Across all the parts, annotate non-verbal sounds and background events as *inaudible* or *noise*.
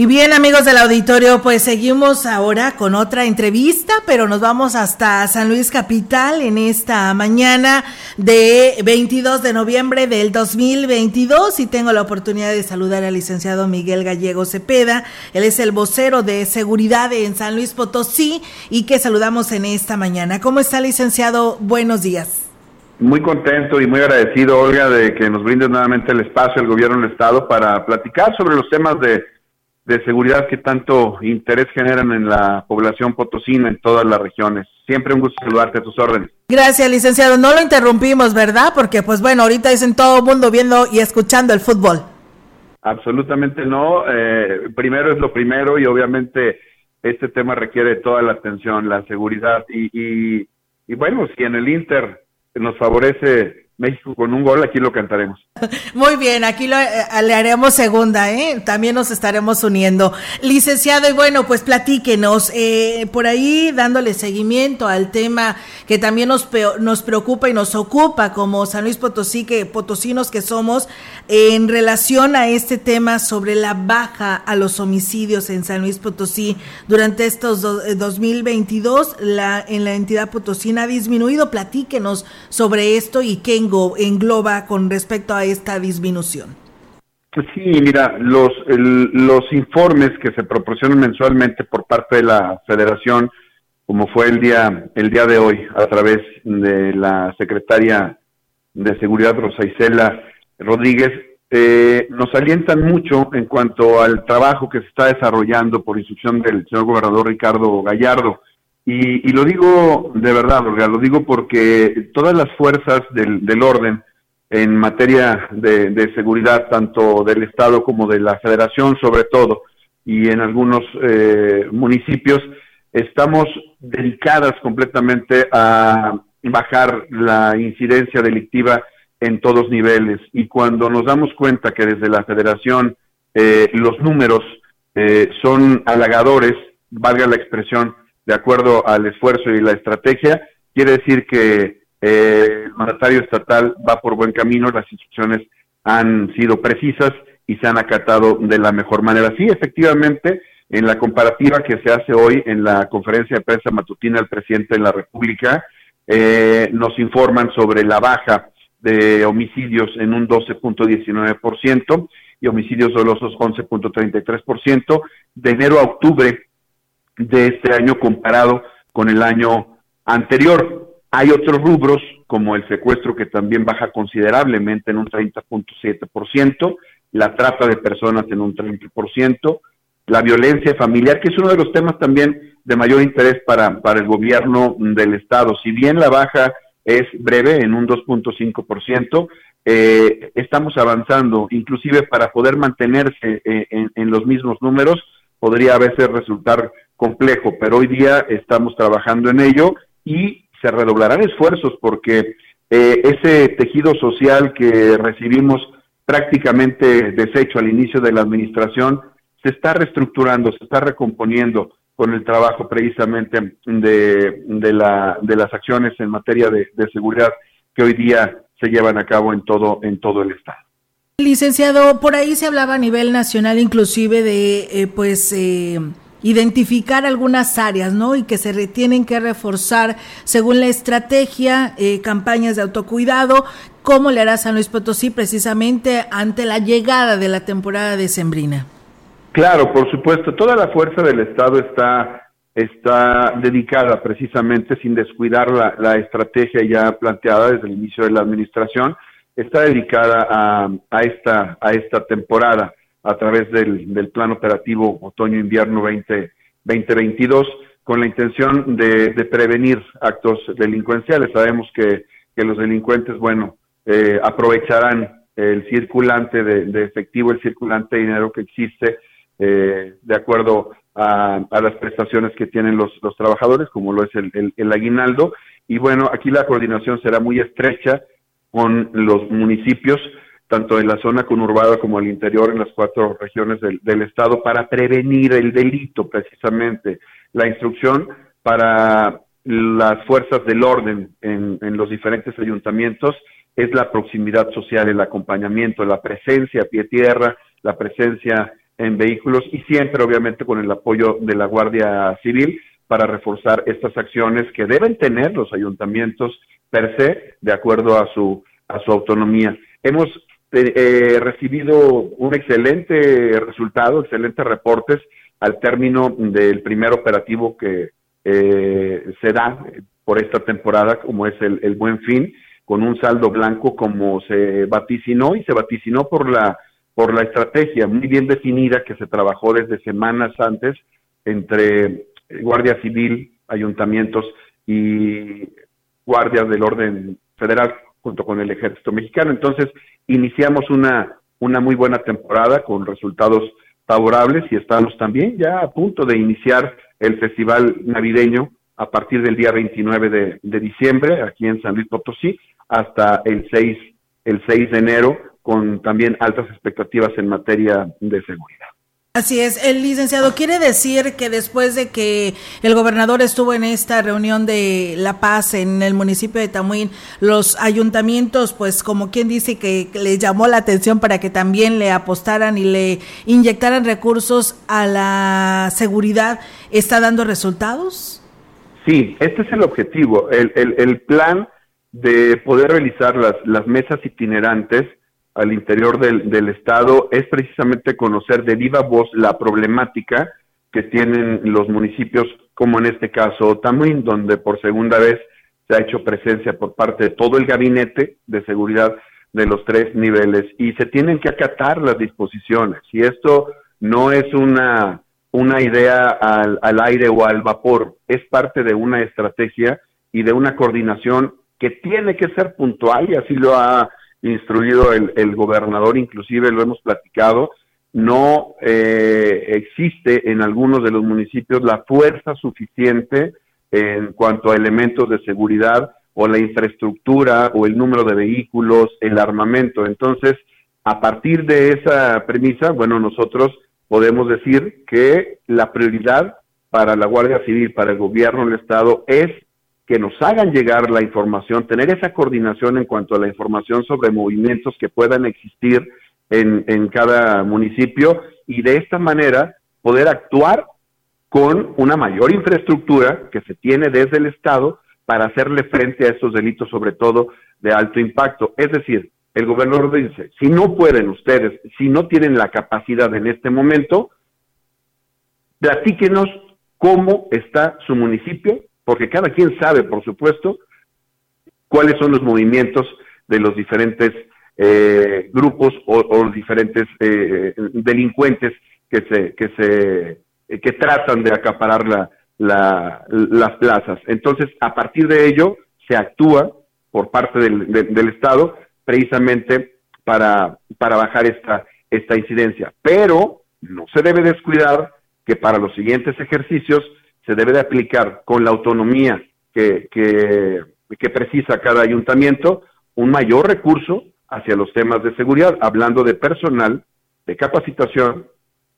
Y bien, amigos del auditorio, pues seguimos ahora con otra entrevista, pero nos vamos hasta San Luis Capital en esta mañana de 22 de noviembre del 2022 y tengo la oportunidad de saludar al licenciado Miguel Gallego Cepeda. Él es el vocero de seguridad en San Luis Potosí y que saludamos en esta mañana. ¿Cómo está, licenciado? Buenos días. Muy contento y muy agradecido, Olga, de que nos brinde nuevamente el espacio el gobierno del Estado para platicar sobre los temas de de seguridad que tanto interés generan en la población potosina en todas las regiones. Siempre un gusto saludarte a tus órdenes. Gracias, licenciado. No lo interrumpimos, ¿verdad? Porque, pues bueno, ahorita dicen todo el mundo viendo y escuchando el fútbol. Absolutamente no. Eh, primero es lo primero y obviamente este tema requiere toda la atención, la seguridad. Y, y, y bueno, si en el Inter nos favorece México con un gol, aquí lo cantaremos. *laughs* Muy bien, aquí lo, eh, le haremos segunda, ¿eh? También nos estaremos uniendo. Licenciado, y bueno, pues platíquenos, eh, por ahí dándole seguimiento al tema que también nos, nos preocupa y nos ocupa como San Luis Potosí, que potosinos que somos, en relación a este tema sobre la baja a los homicidios en San Luis Potosí. Durante estos 2022, eh, la, en la entidad potosina ha disminuido. Platíquenos sobre esto y qué engloba con respecto a esta disminución? Sí, mira, los, los informes que se proporcionan mensualmente por parte de la Federación, como fue el día, el día de hoy, a través de la secretaria de Seguridad Rosa Isela Rodríguez, eh, nos alientan mucho en cuanto al trabajo que se está desarrollando por instrucción del señor gobernador Ricardo Gallardo. Y, lo digo de verdad, Olga, lo digo porque todas las fuerzas del orden en materia de, seguridad, tanto del Estado como de la Federación, sobre todo, y en algunos eh, municipios, estamos dedicadas completamente a bajar la incidencia delictiva en todos niveles. Y cuando nos damos cuenta que desde la Federación eh, los números eh, son halagadores, valga la expresión, de acuerdo al esfuerzo y la estrategia, quiere decir que eh, el mandatario estatal va por buen camino, las instrucciones han sido precisas y se han acatado de la mejor manera. Sí, efectivamente, en la comparativa que se hace hoy en la conferencia de prensa matutina del presidente de la República, eh, nos informan sobre la baja de homicidios en un 12.19% y homicidios dolosos 11.33%. De enero a octubre de este año comparado con el año anterior. Hay otros rubros, como el secuestro, que también baja considerablemente en un 30.7%, la trata de personas en un 30%, la violencia familiar, que es uno de los temas también de mayor interés para, para el gobierno del Estado. Si bien la baja es breve, en un 2.5%, eh, estamos avanzando, inclusive para poder mantenerse eh, en, en, los mismos números, podría a veces resultar complejo, pero hoy día estamos trabajando en ello y se redoblarán esfuerzos porque eh, ese tejido social que recibimos prácticamente deshecho al inicio de la administración se está reestructurando, se está recomponiendo con el trabajo precisamente de, de, la, de las acciones en materia de, seguridad que hoy día se llevan a cabo en todo, en todo el Estado. Licenciado, por ahí se hablaba a nivel nacional inclusive de, eh, pues, eh, identificar algunas áreas, ¿no? Y que se tienen que reforzar según la estrategia, eh, campañas de autocuidado, ¿cómo le hará San Luis Potosí precisamente ante la llegada de la temporada de Sembrina? Claro, por supuesto, toda la fuerza del Estado está, está dedicada precisamente, sin descuidar la, la estrategia ya planteada desde el inicio de la administración, está dedicada a, a, esta, a esta temporada a través del, del Plan Operativo Otoño-Invierno 2022 con la intención de, prevenir actos delincuenciales. Sabemos que, que los delincuentes, bueno, eh, aprovecharán el circulante de, efectivo, el circulante de dinero que existe, eh, de acuerdo a, las prestaciones que tienen los, los trabajadores, como lo es el, el aguinaldo. Y bueno, aquí la coordinación será muy estrecha con los municipios tanto en la zona conurbada como al interior, en las cuatro regiones del, Estado, para prevenir el delito precisamente. La instrucción para las fuerzas del orden en, los diferentes ayuntamientos es la proximidad social, el acompañamiento, la presencia a pie tierra, la presencia en vehículos y siempre obviamente con el apoyo de la Guardia Civil para reforzar estas acciones que deben tener los ayuntamientos per se de acuerdo a su a su autonomía. Hemos eh, recibido un excelente resultado, excelentes reportes al término del primer operativo que eh, se da por esta temporada, como es el, el Buen Fin, con un saldo blanco como se vaticinó y se vaticinó por la por la estrategia muy bien definida que se trabajó desde semanas antes entre Guardia Civil, ayuntamientos y guardias del orden federal junto con el ejército mexicano. Entonces, iniciamos una, una muy buena temporada con resultados favorables y estamos también ya a punto de iniciar el festival navideño a partir del día 29 de, diciembre aquí en San Luis Potosí hasta el 6, el 6 de enero con también altas expectativas en materia de seguridad. Así es, el licenciado quiere decir que después de que el gobernador estuvo en esta reunión de La Paz en el municipio de Tamuín, los ayuntamientos, pues como quien dice que le llamó la atención para que también le apostaran y le inyectaran recursos a la seguridad, ¿está dando resultados? Sí, este es el objetivo, el, el, el plan de poder realizar las, las mesas itinerantes al interior del, Estado es precisamente conocer de viva voz la problemática que tienen los municipios, como en este caso Tamuín, donde por segunda vez se ha hecho presencia por parte de todo el gabinete de seguridad de los tres niveles y se tienen que acatar las disposiciones. Y esto no es una, una idea al, al aire o al vapor, es parte de una estrategia y de una coordinación que tiene que ser puntual y así lo ha instruido el, gobernador, inclusive lo hemos platicado, no eh, existe en algunos de los municipios la fuerza suficiente en cuanto a elementos de seguridad o la infraestructura o el número de vehículos, el armamento. Entonces, a partir de esa premisa, bueno, nosotros podemos decir que la prioridad para la Guardia Civil, para el gobierno del Estado, es que nos hagan llegar la información, tener esa coordinación en cuanto a la información sobre movimientos que puedan existir en, en cada municipio y de esta manera poder actuar con una mayor infraestructura que se tiene desde el Estado para hacerle frente a estos delitos, sobre todo de alto impacto. Es decir, el gobernador dice, si no pueden ustedes, si no tienen la capacidad en este momento, platíquenos cómo está su municipio porque cada quien sabe, por supuesto, cuáles son los movimientos de los diferentes eh, grupos o, los diferentes eh, delincuentes que se que se que tratan de acaparar la, las plazas. Entonces, a partir de ello, se actúa por parte del, del Estado precisamente para, para bajar esta, esta incidencia. Pero no se debe descuidar que para los siguientes ejercicios se debe de aplicar con la autonomía que, que, precisa cada ayuntamiento un mayor recurso hacia los temas de seguridad, hablando de personal, de capacitación,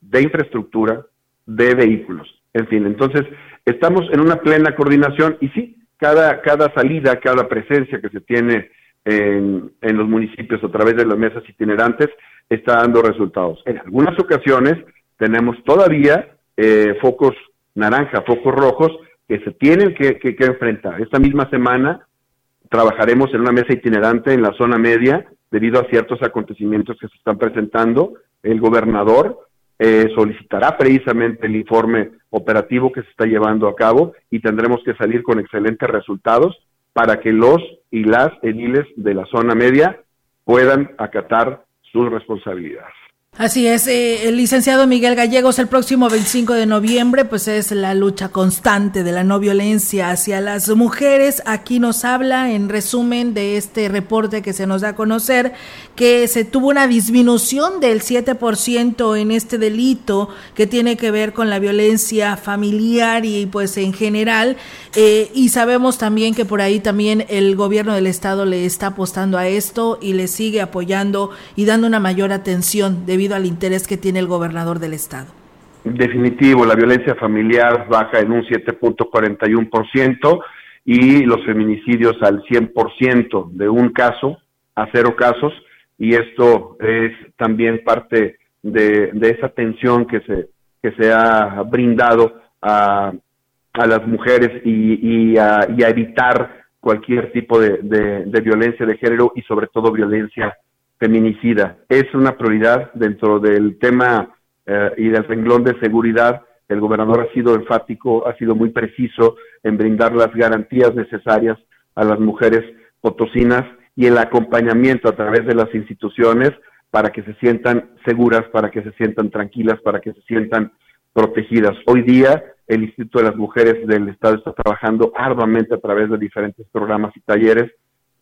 de infraestructura, de vehículos. En fin, entonces estamos en una plena coordinación y sí, cada, cada salida, cada presencia que se tiene en, en los municipios a través de las mesas itinerantes está dando resultados. En algunas ocasiones tenemos todavía eh, focos naranja, focos rojos que se tienen que, enfrentar. Esta misma semana trabajaremos en una mesa itinerante en la zona media debido a ciertos acontecimientos que se están presentando. El gobernador eh, solicitará precisamente el informe operativo que se está llevando a cabo y tendremos que salir con excelentes resultados para que los y las ediles de la zona media puedan acatar sus responsabilidades. Así es, eh, el licenciado Miguel Gallegos, el próximo 25 de noviembre, pues es la lucha constante de la no violencia hacia las mujeres. Aquí nos habla, en resumen, de este reporte que se nos da a conocer, que se tuvo una disminución del 7% en este delito que tiene que ver con la violencia familiar y pues en general. Eh, y sabemos también que por ahí también el gobierno del estado le está apostando a esto y le sigue apoyando y dando una mayor atención debido al interés que tiene el gobernador del estado. Definitivo, la violencia familiar baja en un 7.41% y los feminicidios al 100% de un caso a cero casos y esto es también parte de, esa atención que se, que se ha brindado a, a las mujeres y, a, evitar cualquier tipo de, de, violencia de género y sobre todo violencia feminicida. Es una prioridad dentro del tema eh, y del renglón de seguridad. El gobernador ha sido enfático, ha sido muy preciso en brindar las garantías necesarias a las mujeres potosinas y el acompañamiento a través de las instituciones para que se sientan seguras, para que se sientan tranquilas, para que se sientan protegidas. Hoy día el Instituto de las Mujeres del Estado está trabajando arduamente a través de diferentes programas y talleres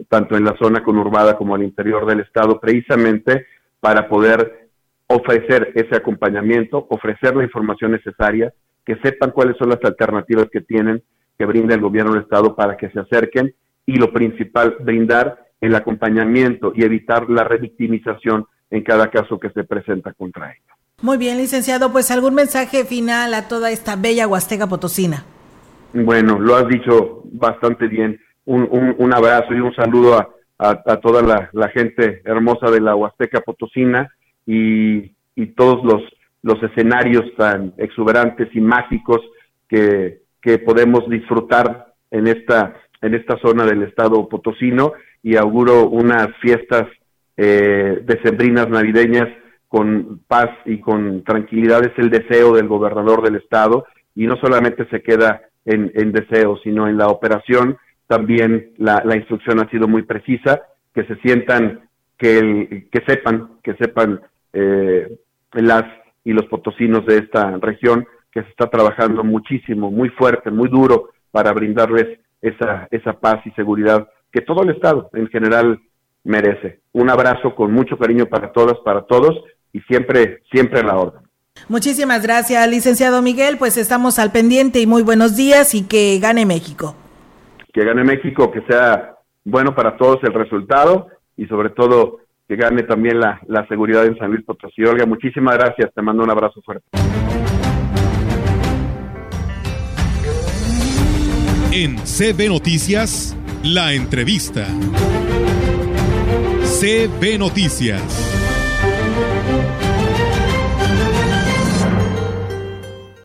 tanto en la zona conurbada como al interior del estado, precisamente para poder ofrecer ese acompañamiento, ofrecer la información necesaria, que sepan cuáles son las alternativas que tienen, que brinda el gobierno del estado para que se acerquen y lo principal, brindar el acompañamiento y evitar la revictimización en cada caso que se presenta contra ellos. Muy bien, licenciado, pues algún mensaje final a toda esta bella Huasteca Potosina. Bueno, lo has dicho bastante bien un, un, abrazo y un saludo a, a, toda la, gente hermosa de la Huasteca Potosina y, y todos los, los escenarios tan exuberantes y mágicos que, que podemos disfrutar en esta, en esta zona del estado potosino. Y auguro unas fiestas eh, decembrinas navideñas con paz y con tranquilidad. Es el deseo del gobernador del estado. Y no solamente se queda en, en deseo, sino en la operación también la, instrucción ha sido muy precisa, que se sientan, que, el, que sepan, que sepan eh, las y los potosinos de esta región que se está trabajando muchísimo, muy fuerte, muy duro para brindarles esa, esa paz y seguridad que todo el Estado en general merece. Un abrazo con mucho cariño para todas, para todos y siempre, siempre a la orden. Muchísimas gracias, licenciado Miguel. Pues estamos al pendiente y muy buenos días y que gane México que gane México, que sea bueno para todos el resultado y sobre todo que gane también la, la seguridad en San Luis Potosí. Olga, muchísimas gracias, te mando un abrazo fuerte. En CB Noticias, la entrevista. CB Noticias.